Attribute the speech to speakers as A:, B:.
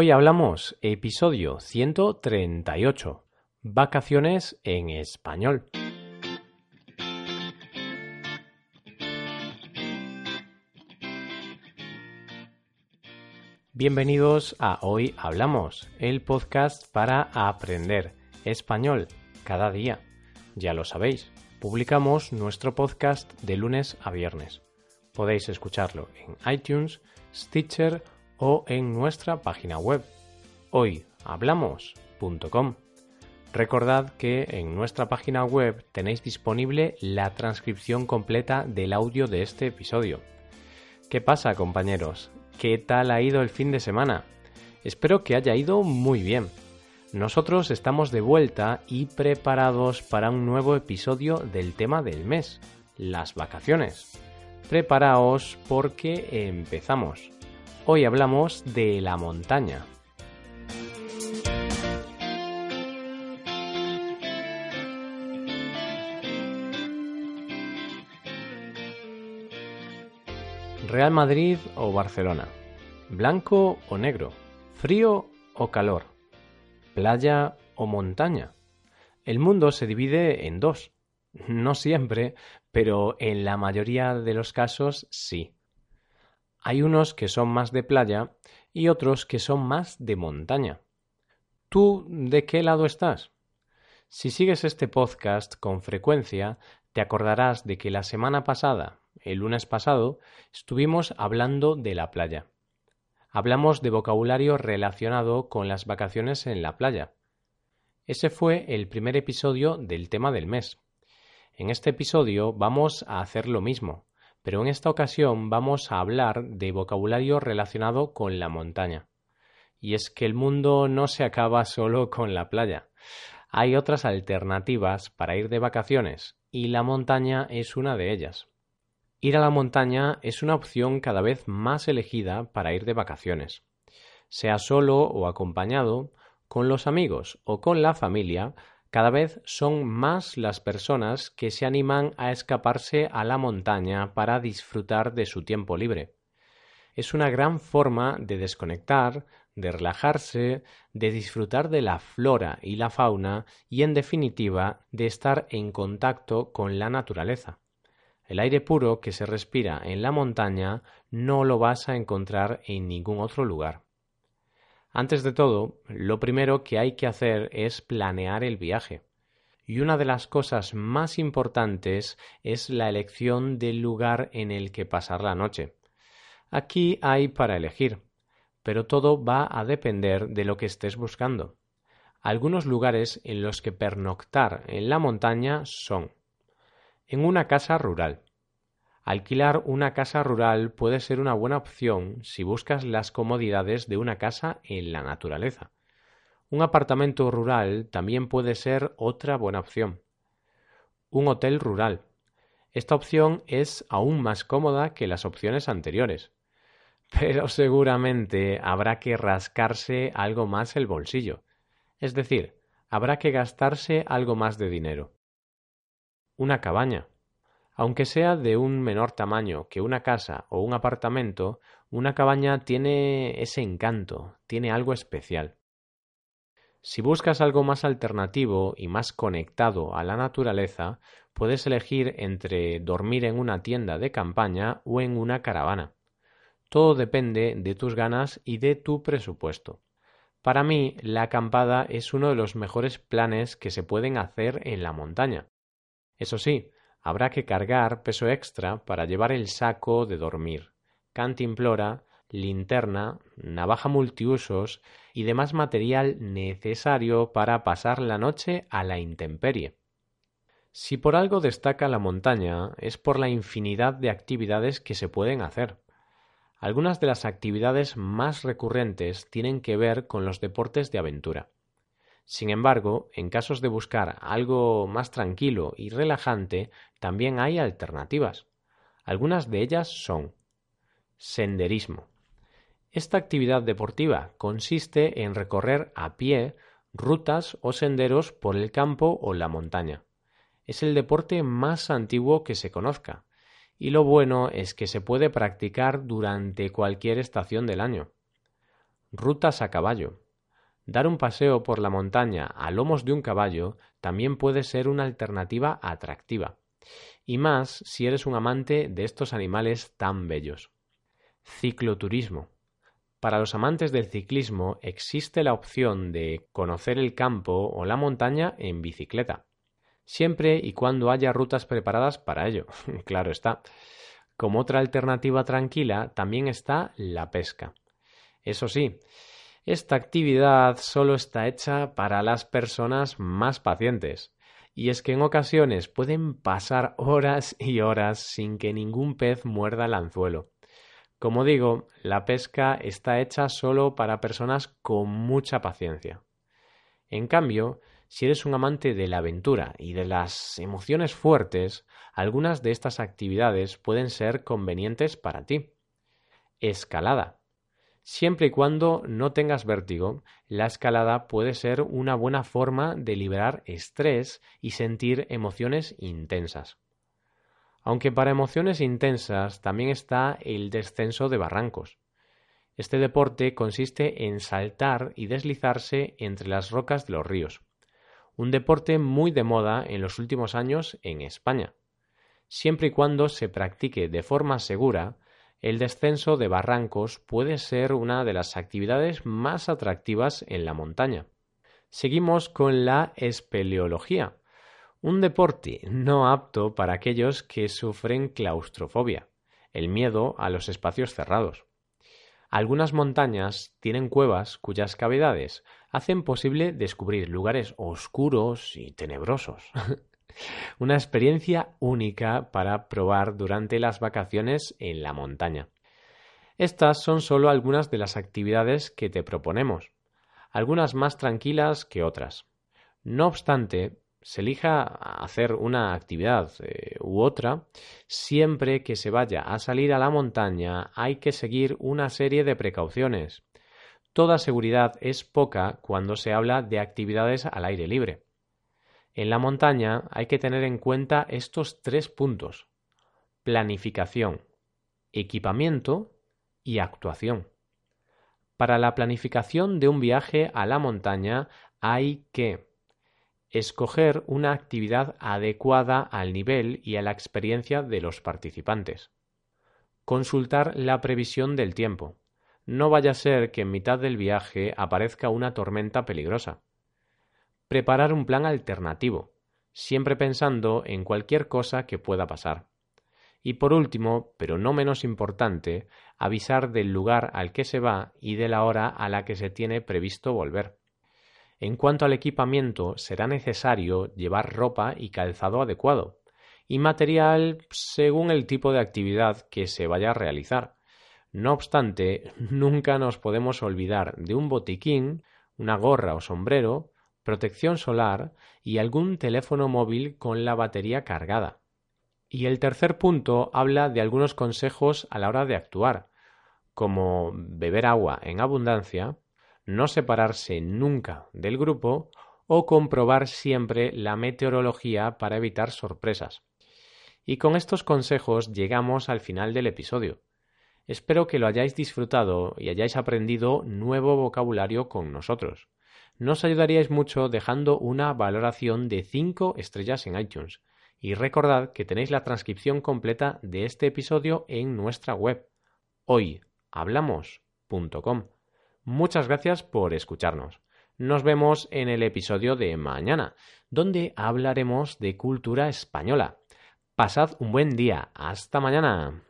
A: Hoy hablamos episodio 138, vacaciones en español. Bienvenidos a Hoy Hablamos, el podcast para aprender español cada día. Ya lo sabéis, publicamos nuestro podcast de lunes a viernes. Podéis escucharlo en iTunes, Stitcher o en nuestra página web hoyhablamos.com. Recordad que en nuestra página web tenéis disponible la transcripción completa del audio de este episodio. ¿Qué pasa, compañeros? ¿Qué tal ha ido el fin de semana? Espero que haya ido muy bien. Nosotros estamos de vuelta y preparados para un nuevo episodio del tema del mes, las vacaciones. Preparaos porque empezamos. Hoy hablamos de la montaña. Real Madrid o Barcelona. Blanco o negro. Frío o calor. Playa o montaña. El mundo se divide en dos. No siempre, pero en la mayoría de los casos sí. Hay unos que son más de playa y otros que son más de montaña. ¿Tú de qué lado estás? Si sigues este podcast con frecuencia, te acordarás de que la semana pasada el lunes pasado, estuvimos hablando de la playa. Hablamos de vocabulario relacionado con las vacaciones en la playa. Ese fue el primer episodio del tema del mes. En este episodio vamos a hacer lo mismo, pero en esta ocasión vamos a hablar de vocabulario relacionado con la montaña. Y es que el mundo no se acaba solo con la playa. Hay otras alternativas para ir de vacaciones, y la montaña es una de ellas. Ir a la montaña es una opción cada vez más elegida para ir de vacaciones. Sea solo o acompañado, con los amigos o con la familia, cada vez son más las personas que se animan a escaparse a la montaña para disfrutar de su tiempo libre. Es una gran forma de desconectar, de relajarse, de disfrutar de la flora y la fauna y, en definitiva, de estar en contacto con la naturaleza. El aire puro que se respira en la montaña no lo vas a encontrar en ningún otro lugar. Antes de todo, lo primero que hay que hacer es planear el viaje. Y una de las cosas más importantes es la elección del lugar en el que pasar la noche. Aquí hay para elegir, pero todo va a depender de lo que estés buscando. Algunos lugares en los que pernoctar en la montaña son en una casa rural. Alquilar una casa rural puede ser una buena opción si buscas las comodidades de una casa en la naturaleza. Un apartamento rural también puede ser otra buena opción. Un hotel rural. Esta opción es aún más cómoda que las opciones anteriores. Pero seguramente habrá que rascarse algo más el bolsillo. Es decir, habrá que gastarse algo más de dinero. Una cabaña. Aunque sea de un menor tamaño que una casa o un apartamento, una cabaña tiene ese encanto, tiene algo especial. Si buscas algo más alternativo y más conectado a la naturaleza, puedes elegir entre dormir en una tienda de campaña o en una caravana. Todo depende de tus ganas y de tu presupuesto. Para mí, la acampada es uno de los mejores planes que se pueden hacer en la montaña. Eso sí, habrá que cargar peso extra para llevar el saco de dormir, cantimplora, linterna, navaja multiusos y demás material necesario para pasar la noche a la intemperie. Si por algo destaca la montaña es por la infinidad de actividades que se pueden hacer. Algunas de las actividades más recurrentes tienen que ver con los deportes de aventura. Sin embargo, en casos de buscar algo más tranquilo y relajante, también hay alternativas. Algunas de ellas son senderismo. Esta actividad deportiva consiste en recorrer a pie rutas o senderos por el campo o la montaña. Es el deporte más antiguo que se conozca, y lo bueno es que se puede practicar durante cualquier estación del año. rutas a caballo. Dar un paseo por la montaña a lomos de un caballo también puede ser una alternativa atractiva, y más si eres un amante de estos animales tan bellos. Cicloturismo. Para los amantes del ciclismo existe la opción de conocer el campo o la montaña en bicicleta, siempre y cuando haya rutas preparadas para ello, claro está. Como otra alternativa tranquila también está la pesca. Eso sí, esta actividad solo está hecha para las personas más pacientes. Y es que en ocasiones pueden pasar horas y horas sin que ningún pez muerda el anzuelo. Como digo, la pesca está hecha solo para personas con mucha paciencia. En cambio, si eres un amante de la aventura y de las emociones fuertes, algunas de estas actividades pueden ser convenientes para ti. Escalada. Siempre y cuando no tengas vértigo, la escalada puede ser una buena forma de liberar estrés y sentir emociones intensas. Aunque para emociones intensas también está el descenso de barrancos. Este deporte consiste en saltar y deslizarse entre las rocas de los ríos. Un deporte muy de moda en los últimos años en España. Siempre y cuando se practique de forma segura, el descenso de barrancos puede ser una de las actividades más atractivas en la montaña. Seguimos con la espeleología, un deporte no apto para aquellos que sufren claustrofobia, el miedo a los espacios cerrados. Algunas montañas tienen cuevas cuyas cavidades hacen posible descubrir lugares oscuros y tenebrosos. Una experiencia única para probar durante las vacaciones en la montaña. Estas son solo algunas de las actividades que te proponemos, algunas más tranquilas que otras. No obstante, se elija hacer una actividad eh, u otra, siempre que se vaya a salir a la montaña hay que seguir una serie de precauciones. Toda seguridad es poca cuando se habla de actividades al aire libre. En la montaña hay que tener en cuenta estos tres puntos. Planificación, equipamiento y actuación. Para la planificación de un viaje a la montaña hay que Escoger una actividad adecuada al nivel y a la experiencia de los participantes. Consultar la previsión del tiempo. No vaya a ser que en mitad del viaje aparezca una tormenta peligrosa. Preparar un plan alternativo, siempre pensando en cualquier cosa que pueda pasar. Y por último, pero no menos importante, avisar del lugar al que se va y de la hora a la que se tiene previsto volver. En cuanto al equipamiento, será necesario llevar ropa y calzado adecuado, y material según el tipo de actividad que se vaya a realizar. No obstante, nunca nos podemos olvidar de un botiquín, una gorra o sombrero, protección solar y algún teléfono móvil con la batería cargada. Y el tercer punto habla de algunos consejos a la hora de actuar, como beber agua en abundancia, no separarse nunca del grupo o comprobar siempre la meteorología para evitar sorpresas. Y con estos consejos llegamos al final del episodio. Espero que lo hayáis disfrutado y hayáis aprendido nuevo vocabulario con nosotros. Nos ayudaríais mucho dejando una valoración de 5 estrellas en iTunes. Y recordad que tenéis la transcripción completa de este episodio en nuestra web hoyhablamos.com. Muchas gracias por escucharnos. Nos vemos en el episodio de mañana, donde hablaremos de cultura española. Pasad un buen día. Hasta mañana.